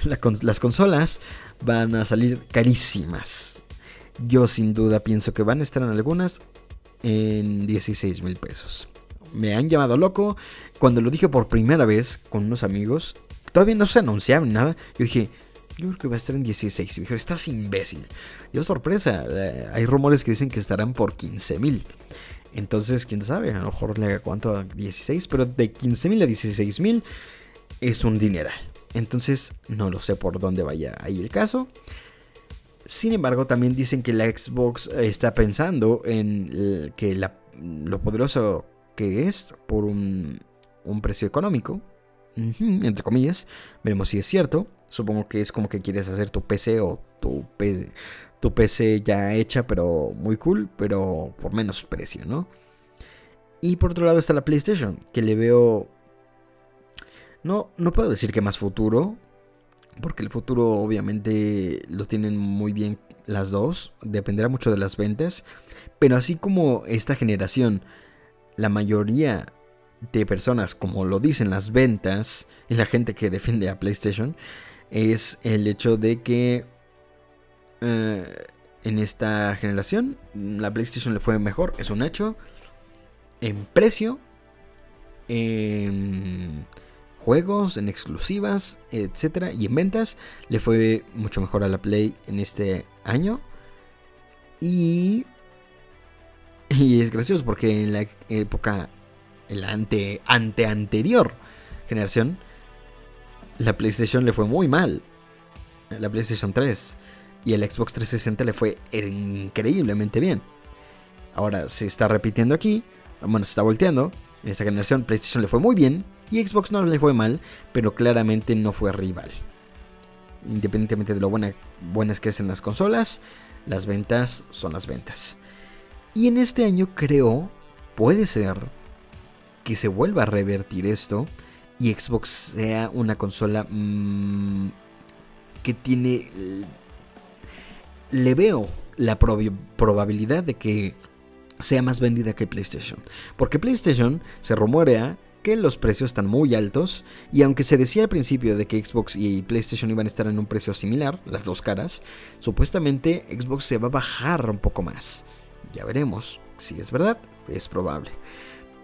las consolas van a salir carísimas. Yo sin duda pienso que van a estar en algunas en 16 mil pesos. Me han llamado loco. Cuando lo dije por primera vez con unos amigos, todavía no se anunciaba nada. Yo dije, yo creo que va a estar en 16. Y me dijeron, estás imbécil. Yo, sorpresa, eh, hay rumores que dicen que estarán por 15 mil. Entonces, quién sabe, a lo mejor le haga cuánto a 16, pero de 15 mil a 16 mil es un dineral. Entonces, no lo sé por dónde vaya ahí el caso. Sin embargo, también dicen que la Xbox está pensando en que lo poderoso que es por un, un precio económico, entre comillas, veremos si es cierto. Supongo que es como que quieres hacer tu PC o tu PC, tu PC ya hecha, pero muy cool, pero por menos precio, ¿no? Y por otro lado está la PlayStation, que le veo... No, no puedo decir que más futuro, porque el futuro obviamente lo tienen muy bien las dos, dependerá mucho de las ventas, pero así como esta generación, la mayoría de personas, como lo dicen las ventas y la gente que defiende a PlayStation, es el hecho de que eh, en esta generación la PlayStation le fue mejor, es un hecho. En precio, en juegos, en exclusivas, etcétera, y en ventas le fue mucho mejor a la Play en este año. Y y es gracioso porque en la época, en la ante, ante anterior generación, la PlayStation le fue muy mal. La PlayStation 3 y el Xbox 360 le fue increíblemente bien. Ahora se está repitiendo aquí, bueno, se está volteando. En esta generación PlayStation le fue muy bien y Xbox no le fue mal, pero claramente no fue rival. Independientemente de lo buenas que hacen las consolas, las ventas son las ventas. Y en este año creo, puede ser, que se vuelva a revertir esto y Xbox sea una consola mmm, que tiene... Le veo la probabilidad de que sea más vendida que PlayStation. Porque PlayStation se rumorea que los precios están muy altos y aunque se decía al principio de que Xbox y PlayStation iban a estar en un precio similar, las dos caras, supuestamente Xbox se va a bajar un poco más. Ya veremos si es verdad, es probable.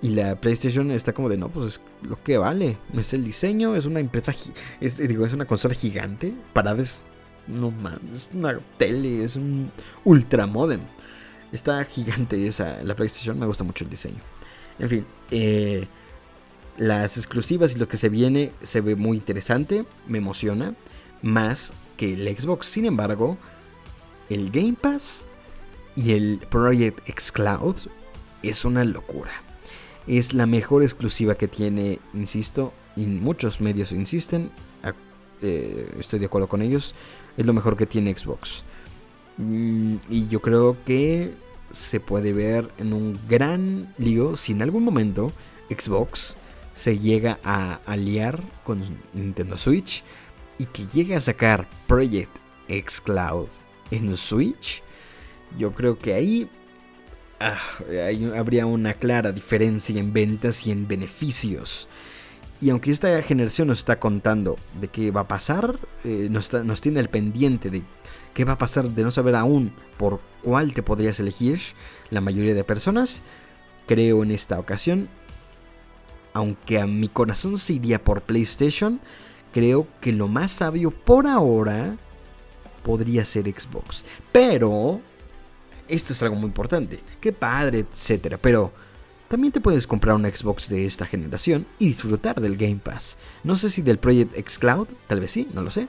Y la PlayStation está como de, no, pues es lo que vale. Es el diseño, es una empresa, es, digo, es una consola gigante. Parades, no mames, es una tele, es un ultra modem. Está gigante esa, la PlayStation, me gusta mucho el diseño. En fin, eh, las exclusivas y lo que se viene se ve muy interesante, me emociona. Más que el Xbox, sin embargo, el Game Pass y el Project X Cloud es una locura. Es la mejor exclusiva que tiene, insisto, y muchos medios insisten, eh, estoy de acuerdo con ellos, es lo mejor que tiene Xbox. Mm, y yo creo que se puede ver en un gran lío si en algún momento Xbox se llega a aliar con Nintendo Switch y que llegue a sacar Project X Cloud en Switch. Yo creo que ahí ah, habría una clara diferencia en ventas y en beneficios. Y aunque esta generación nos está contando de qué va a pasar, eh, nos, nos tiene el pendiente de qué va a pasar de no saber aún por cuál te podrías elegir la mayoría de personas, creo en esta ocasión, aunque a mi corazón se iría por PlayStation, creo que lo más sabio por ahora podría ser Xbox. Pero, esto es algo muy importante, qué padre, etcétera, pero también te puedes comprar una Xbox de esta generación y disfrutar del Game Pass. No sé si del Project X Cloud, tal vez sí, no lo sé.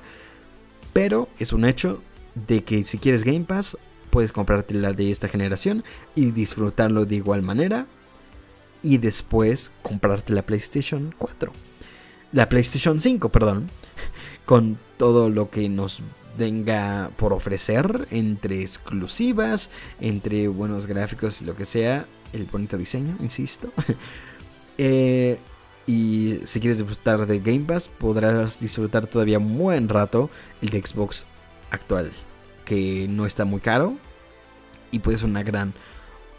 Pero es un hecho de que si quieres Game Pass, puedes comprarte la de esta generación y disfrutarlo de igual manera. Y después comprarte la PlayStation 4. La PlayStation 5, perdón. Con todo lo que nos venga por ofrecer entre exclusivas, entre buenos gráficos y lo que sea el bonito diseño, insisto. Eh, y si quieres disfrutar de Game Pass, podrás disfrutar todavía un buen rato el de Xbox actual, que no está muy caro y puede ser una gran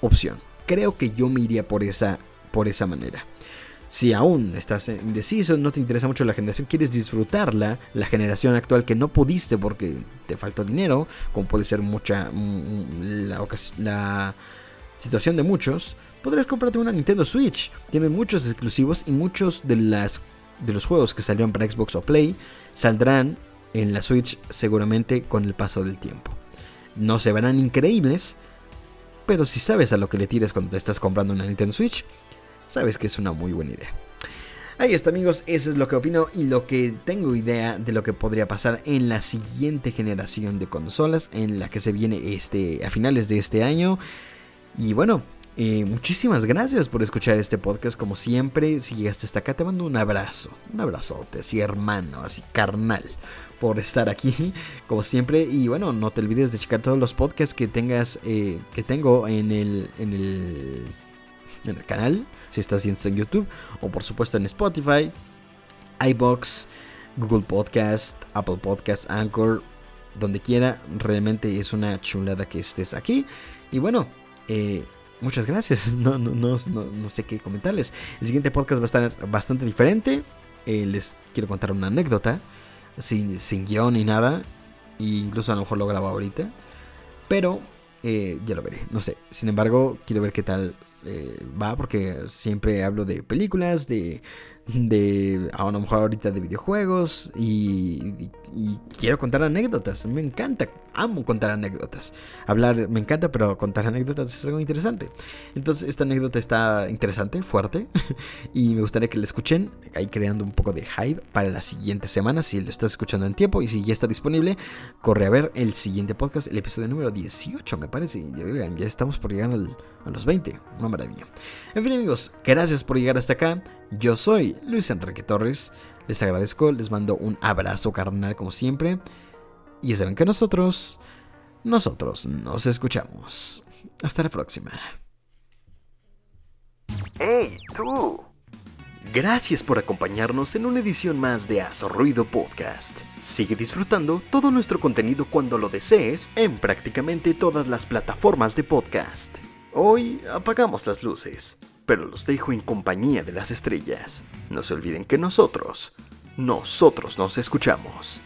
opción. Creo que yo me iría por esa, por esa manera. Si aún estás indeciso, no te interesa mucho la generación, quieres disfrutarla, la generación actual que no pudiste porque te faltó dinero, como puede ser mucha mm, la, la situación de muchos, podrías comprarte una Nintendo Switch. Tiene muchos exclusivos y muchos de, las, de los juegos que salieron para Xbox o Play saldrán en la Switch seguramente con el paso del tiempo. No se verán increíbles, pero si sabes a lo que le tires cuando te estás comprando una Nintendo Switch, sabes que es una muy buena idea. Ahí está amigos, eso es lo que opino y lo que tengo idea de lo que podría pasar en la siguiente generación de consolas, en la que se viene este, a finales de este año. Y bueno, eh, muchísimas gracias por escuchar este podcast. Como siempre, si llegaste hasta acá, te mando un abrazo. Un abrazote, así hermano, así carnal, por estar aquí, como siempre. Y bueno, no te olvides de checar todos los podcasts que tengas, eh, que tengo en el, en el, en el canal. Si estás viendo en YouTube, o por supuesto en Spotify, iBox, Google Podcast, Apple Podcast, Anchor, donde quiera. Realmente es una chulada que estés aquí. Y bueno, eh, muchas gracias. No, no, no, no, sé qué comentarles. El siguiente podcast va a estar bastante diferente. Eh, les quiero contar una anécdota. Sin, sin guion ni nada. E incluso a lo mejor lo grabo ahorita. Pero eh, ya lo veré. No sé. Sin embargo, quiero ver qué tal va. Porque siempre hablo de películas, de, de a lo mejor ahorita de videojuegos y, quiero contar anécdotas. Me encanta, amo contar anécdotas. Hablar me encanta, pero contar anécdotas es algo interesante. Entonces esta anécdota está interesante, fuerte y me gustaría que la escuchen ahí creando un poco de hype para la siguiente semana si lo estás escuchando en tiempo y si ya está disponible, corre a ver el siguiente podcast, el episodio número 18 me parece. Ya estamos por llegar a los 20, una maravilla. En fin amigos, gracias por llegar hasta acá. Yo soy Luis Enrique Torres. Les agradezco, les mando un abrazo carnal como siempre. Y saben que nosotros, nosotros nos escuchamos. Hasta la próxima. ¡Hey, tú! Gracias por acompañarnos en una edición más de Azo Ruido Podcast. Sigue disfrutando todo nuestro contenido cuando lo desees en prácticamente todas las plataformas de podcast. Hoy apagamos las luces pero los dejo en compañía de las estrellas. No se olviden que nosotros, nosotros nos escuchamos.